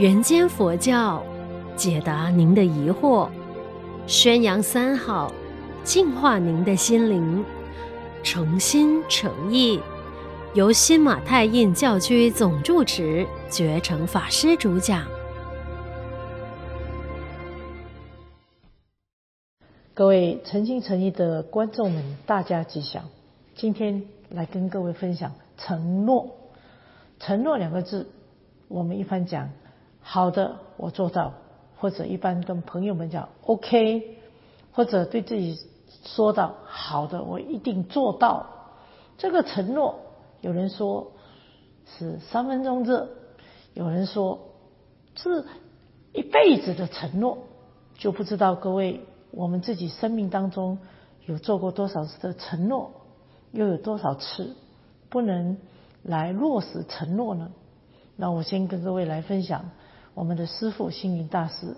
人间佛教，解答您的疑惑，宣扬三好，净化您的心灵，诚心诚意，由新马泰印教区总住持觉诚法师主讲。各位诚心诚意的观众们，大家吉祥！今天来跟各位分享承诺。承诺两个字，我们一般讲。好的，我做到，或者一般跟朋友们讲 OK，或者对自己说到好的，我一定做到。这个承诺，有人说是三分钟热，有人说是一辈子的承诺，就不知道各位我们自己生命当中有做过多少次的承诺，又有多少次不能来落实承诺呢？那我先跟各位来分享。我们的师父星云大师，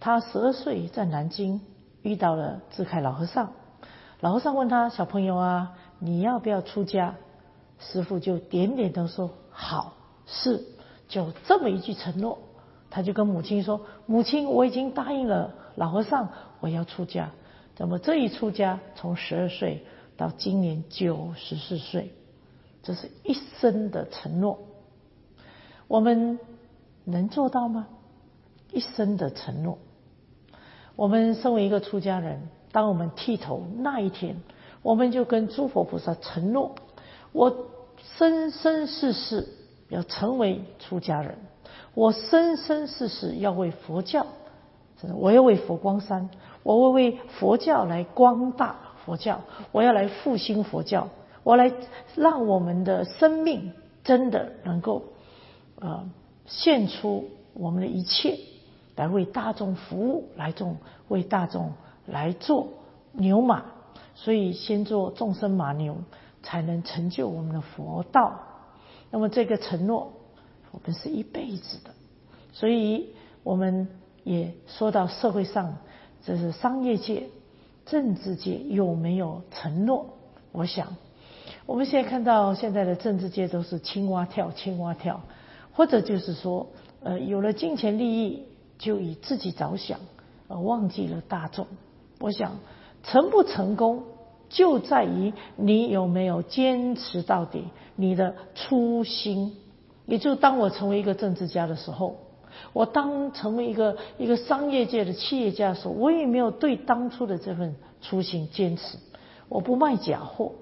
他十二岁在南京遇到了智凯老和尚，老和尚问他：“小朋友啊，你要不要出家？”师父就点点头说：“好，是。”就这么一句承诺，他就跟母亲说：“母亲，我已经答应了老和尚，我要出家。”那么这一出家，从十二岁到今年九十四岁，这是一生的承诺。我们。能做到吗？一生的承诺。我们身为一个出家人，当我们剃头那一天，我们就跟诸佛菩萨承诺：我生生世世要成为出家人，我生生世世要为佛教，我要为佛光山，我要为佛教来光大佛教，我要来复兴佛教，我来让我们的生命真的能够啊。献出我们的一切，来为大众服务，来众为大众来做牛马，所以先做众生马牛，才能成就我们的佛道。那么这个承诺，我们是一辈子的。所以我们也说到社会上，这是商业界、政治界有没有承诺？我想，我们现在看到现在的政治界都是青蛙跳，青蛙跳。或者就是说，呃，有了金钱利益，就以自己着想，而忘记了大众。我想，成不成功，就在于你有没有坚持到底，你的初心。也就当我成为一个政治家的时候，我当成为一个一个商业界的企业家的时候，我也没有对当初的这份初心坚持。我不卖假货，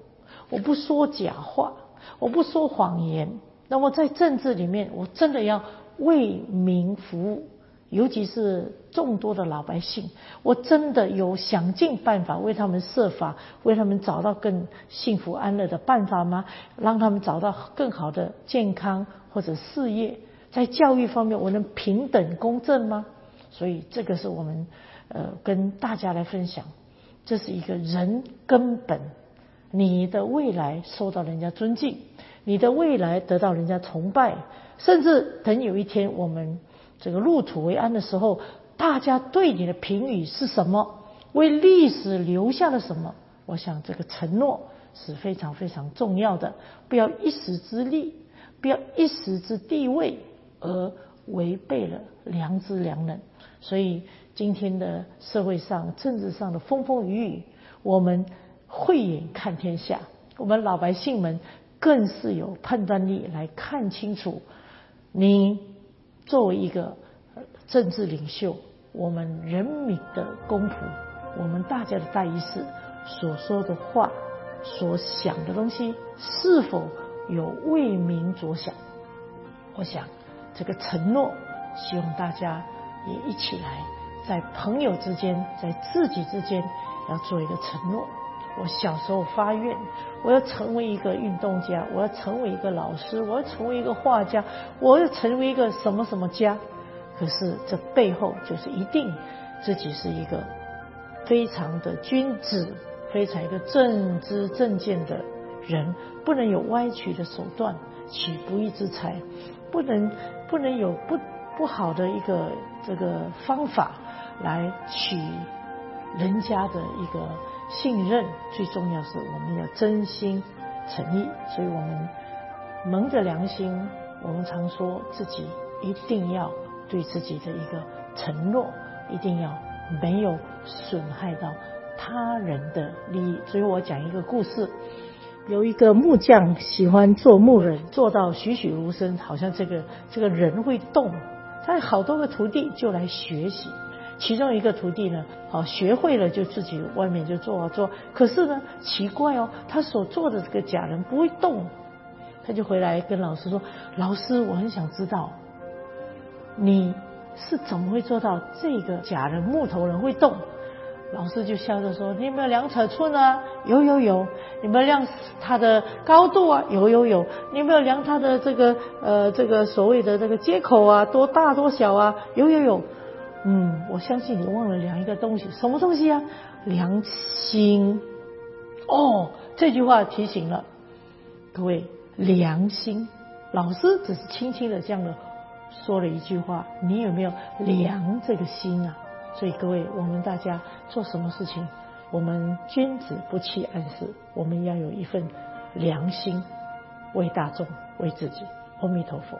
我不说假话，我不说谎言。那么在政治里面，我真的要为民服务，尤其是众多的老百姓，我真的有想尽办法为他们设法，为他们找到更幸福安乐的办法吗？让他们找到更好的健康或者事业，在教育方面，我能平等公正吗？所以这个是我们呃跟大家来分享，这是一个人根本，你的未来受到人家尊敬。你的未来得到人家崇拜，甚至等有一天我们这个入土为安的时候，大家对你的评语是什么？为历史留下了什么？我想这个承诺是非常非常重要的，不要一时之利，不要一时之地位而违背了良知良能。所以今天的社会上、政治上的风风雨雨，我们慧眼看天下，我们老百姓们。更是有判断力来看清楚，你作为一个政治领袖，我们人民的公仆，我们大家的代议士所说的话，所想的东西，是否有为民着想？我想这个承诺，希望大家也一起来，在朋友之间，在自己之间，要做一个承诺。我小时候发愿，我要成为一个运动家，我要成为一个老师，我要成为一个画家，我要成为一个什么什么家。可是这背后就是一定自己是一个非常的君子，非常一个正知正见的人，不能有歪曲的手段，取不义之财，不能不能有不不好的一个这个方法来取人家的一个。信任最重要是我们要真心诚意，所以我们蒙着良心，我们常说自己一定要对自己的一个承诺，一定要没有损害到他人的利益。所以我讲一个故事，有一个木匠喜欢做木人，做到栩栩如生，好像这个这个人会动。他有好多个徒弟就来学习，其中一个徒弟呢，好学会了就自己外面就做啊做，可是呢奇怪哦，他所做的这个假人不会动。他就回来跟老师说：“老师，我很想知道，你是怎么会做到这个假人木头人会动？”老师就笑着说：“你有没有量尺寸啊？有有有。你有没有量它的高度啊？有有有。你有没有量它的这个呃这个所谓的这个接口啊？多大多小啊？有有有。嗯，我相信你忘了量一个东西，什么东西啊？良心。哦，这句话提醒了各位。”良心，老师只是轻轻的这样的说了一句话，你有没有量这个心啊？所以各位，我们大家做什么事情，我们君子不欺暗室，我们要有一份良心，为大众，为自己。阿弥陀佛。